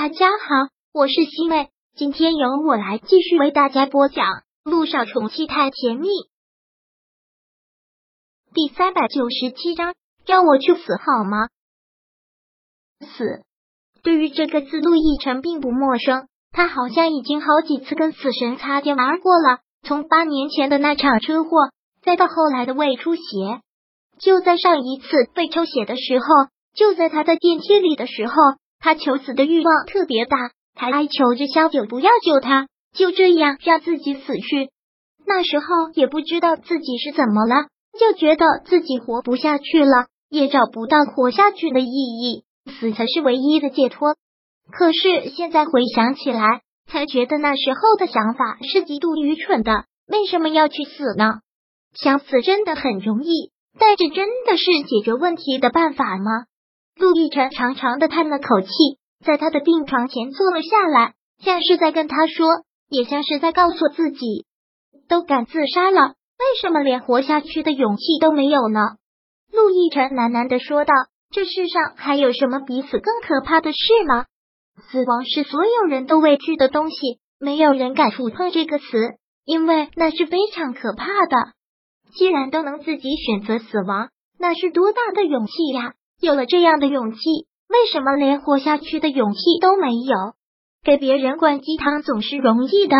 大家好，我是西妹，今天由我来继续为大家播讲《路上宠妻太甜蜜》第三百九十七章，让我去死好吗？死，对于这个字，陆亦辰并不陌生，他好像已经好几次跟死神擦肩而过了。从八年前的那场车祸，再到后来的胃出血，就在上一次被抽血的时候，就在他在电梯里的时候。他求死的欲望特别大，他哀求着萧九不要救他，就这样让自己死去。那时候也不知道自己是怎么了，就觉得自己活不下去了，也找不到活下去的意义，死才是唯一的解脱。可是现在回想起来，才觉得那时候的想法是极度愚蠢的。为什么要去死呢？想死真的很容易，但这真的是解决问题的办法吗？陆亦辰长长的叹了口气，在他的病床前坐了下来，像是在跟他说，也像是在告诉自己：都敢自杀了，为什么连活下去的勇气都没有呢？陆亦辰喃喃的说道：“这世上还有什么比死更可怕的事吗？死亡是所有人都畏惧的东西，没有人敢触碰这个词，因为那是非常可怕的。既然都能自己选择死亡，那是多大的勇气呀！”有了这样的勇气，为什么连活下去的勇气都没有？给别人灌鸡汤总是容易的。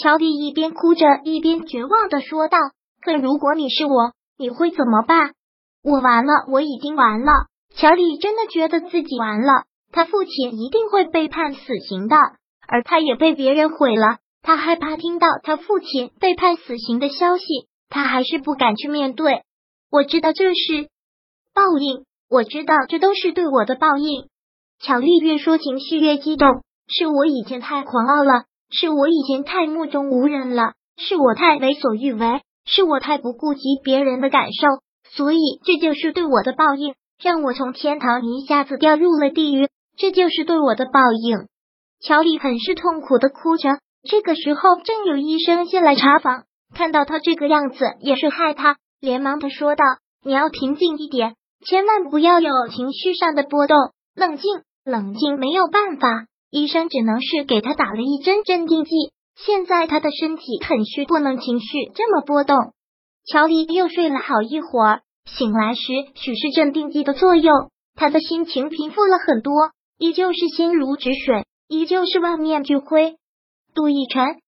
乔丽一边哭着一边绝望的说道：“可如果你是我，你会怎么办？我完了，我已经完了。”乔丽真的觉得自己完了，他父亲一定会被判死刑的，而他也被别人毁了。他害怕听到他父亲被判死刑的消息，他还是不敢去面对。我知道这是报应。我知道这都是对我的报应。乔丽越说情绪越激动，是我以前太狂傲了，是我以前太目中无人了，是我太为所欲为，是我太不顾及别人的感受，所以这就是对我的报应，让我从天堂一下子掉入了地狱，这就是对我的报应。乔丽很是痛苦的哭着。这个时候，正有医生进来查房，看到他这个样子，也是害怕，连忙的说道：“你要平静一点。”千万不要有情绪上的波动，冷静，冷静，没有办法，医生只能是给他打了一针镇定剂。现在他的身体很虚，不能情绪这么波动。乔丽又睡了好一会儿，醒来时许是镇定剂的作用，他的心情平复了很多，依旧是心如止水，依旧是万念俱灰。杜奕晨，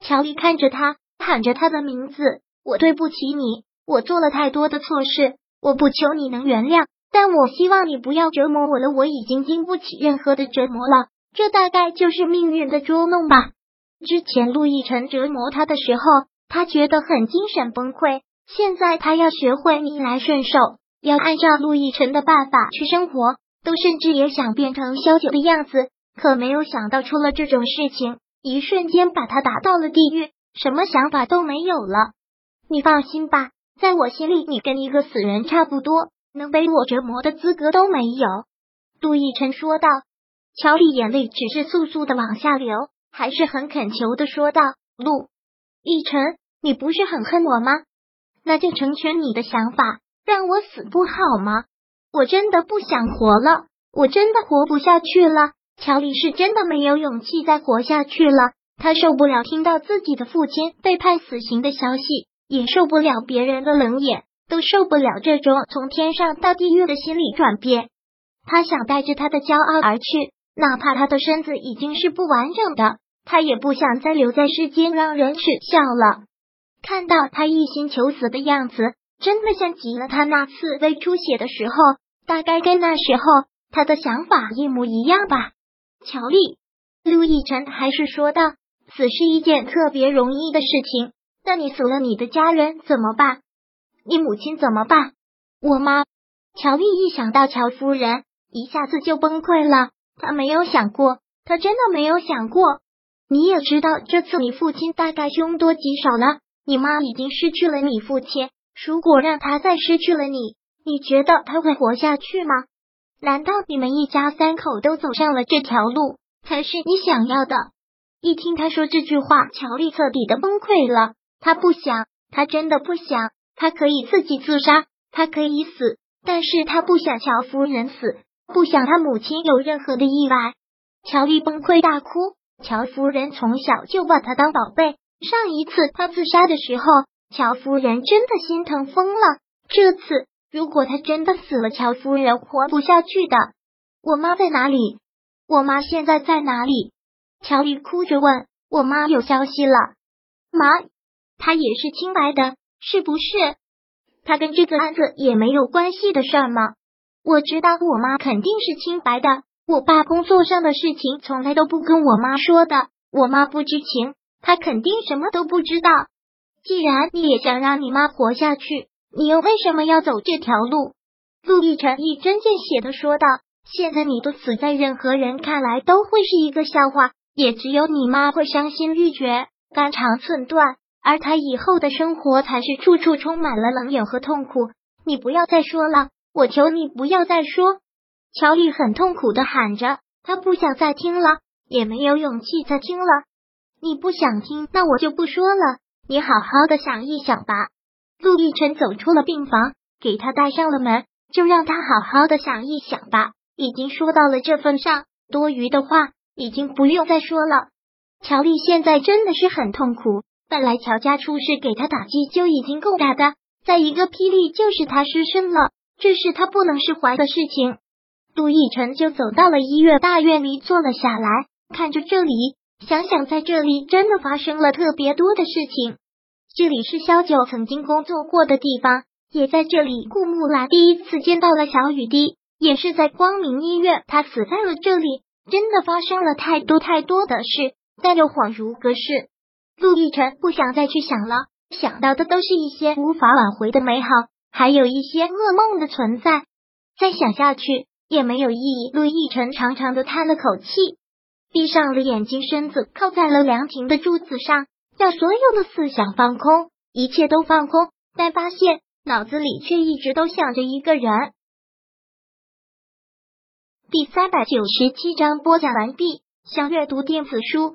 乔丽看着他，喊着他的名字：“我对不起你，我做了太多的错事。”我不求你能原谅，但我希望你不要折磨我了。我已经经不起任何的折磨了，这大概就是命运的捉弄吧。之前陆亦辰折磨他的时候，他觉得很精神崩溃。现在他要学会逆来顺受，要按照陆亦辰的办法去生活，都甚至也想变成萧九的样子。可没有想到出了这种事情，一瞬间把他打到了地狱，什么想法都没有了。你放心吧。在我心里，你跟一个死人差不多，能被我折磨的资格都没有。”杜奕晨说道。乔丽眼泪只是簌簌的往下流，还是很恳求的说道：“陆奕晨，你不是很恨我吗？那就成全你的想法，让我死不好吗？我真的不想活了，我真的活不下去了。乔丽是真的没有勇气再活下去了，她受不了听到自己的父亲被判死刑的消息。”也受不了别人的冷眼，都受不了这种从天上到地狱的心理转变。他想带着他的骄傲而去，哪怕他的身子已经是不完整的，他也不想再留在世间让人耻笑了。看到他一心求死的样子，真的像极了他那次胃出血的时候，大概跟那时候他的想法一模一样吧。乔丽，陆亦辰还是说道：“死是一件特别容易的事情。”那你死了，你的家人怎么办？你母亲怎么办？我妈乔丽一想到乔夫人，一下子就崩溃了。她没有想过，她真的没有想过。你也知道，这次你父亲大概凶多吉少了。你妈已经失去了你父亲，如果让他再失去了你，你觉得他会活下去吗？难道你们一家三口都走上了这条路，才是你想要的？一听他说这句话，乔丽彻底的崩溃了。他不想，他真的不想。他可以自己自杀，他可以死，但是他不想乔夫人死，不想他母亲有任何的意外。乔丽崩溃大哭。乔夫人从小就把她当宝贝，上一次她自杀的时候，乔夫人真的心疼疯了。这次如果她真的死了，乔夫人活不下去的。我妈在哪里？我妈现在在哪里？乔丽哭着问。我妈有消息了，妈，她也是清白的，是不是？她跟这个案子也没有关系的事儿吗？我知道我妈肯定是清白的。我爸工作上的事情从来都不跟我妈说的，我妈不知情，她肯定什么都不知道。既然你也想让你妈活下去，你又为什么要走这条路？陆亦辰一针见血的说道：“现在你的死在任何人看来都会是一个笑话，也只有你妈会伤心欲绝、肝肠寸断，而他以后的生活才是处处充满了冷眼和痛苦。你不要再说了，我求你不要再说。”乔丽很痛苦的喊着，他不想再听了，也没有勇气再听了。你不想听，那我就不说了。你好好的想一想吧。陆亦辰走出了病房，给他带上了门，就让他好好的想一想吧。已经说到了这份上，多余的话已经不用再说了。乔丽现在真的是很痛苦。本来乔家出事给他打击就已经够大的，再一个霹雳就是他失身了，这是他不能释怀的事情。杜奕晨就走到了医院大院里坐了下来，看着这里，想想在这里真的发生了特别多的事情。这里是萧九曾经工作过的地方，也在这里顾木兰第一次见到了小雨滴，也是在光明医院，他死在了这里。真的发生了太多太多的事，但又恍如隔世。陆亦辰不想再去想了，想到的都是一些无法挽回的美好，还有一些噩梦的存在。再想下去。也没有意义。陆亦辰长长的叹了口气，闭上了眼睛，身子靠在了凉亭的柱子上，让所有的思想放空，一切都放空，但发现脑子里却一直都想着一个人。第三百九十七章播讲完毕。想阅读电子书，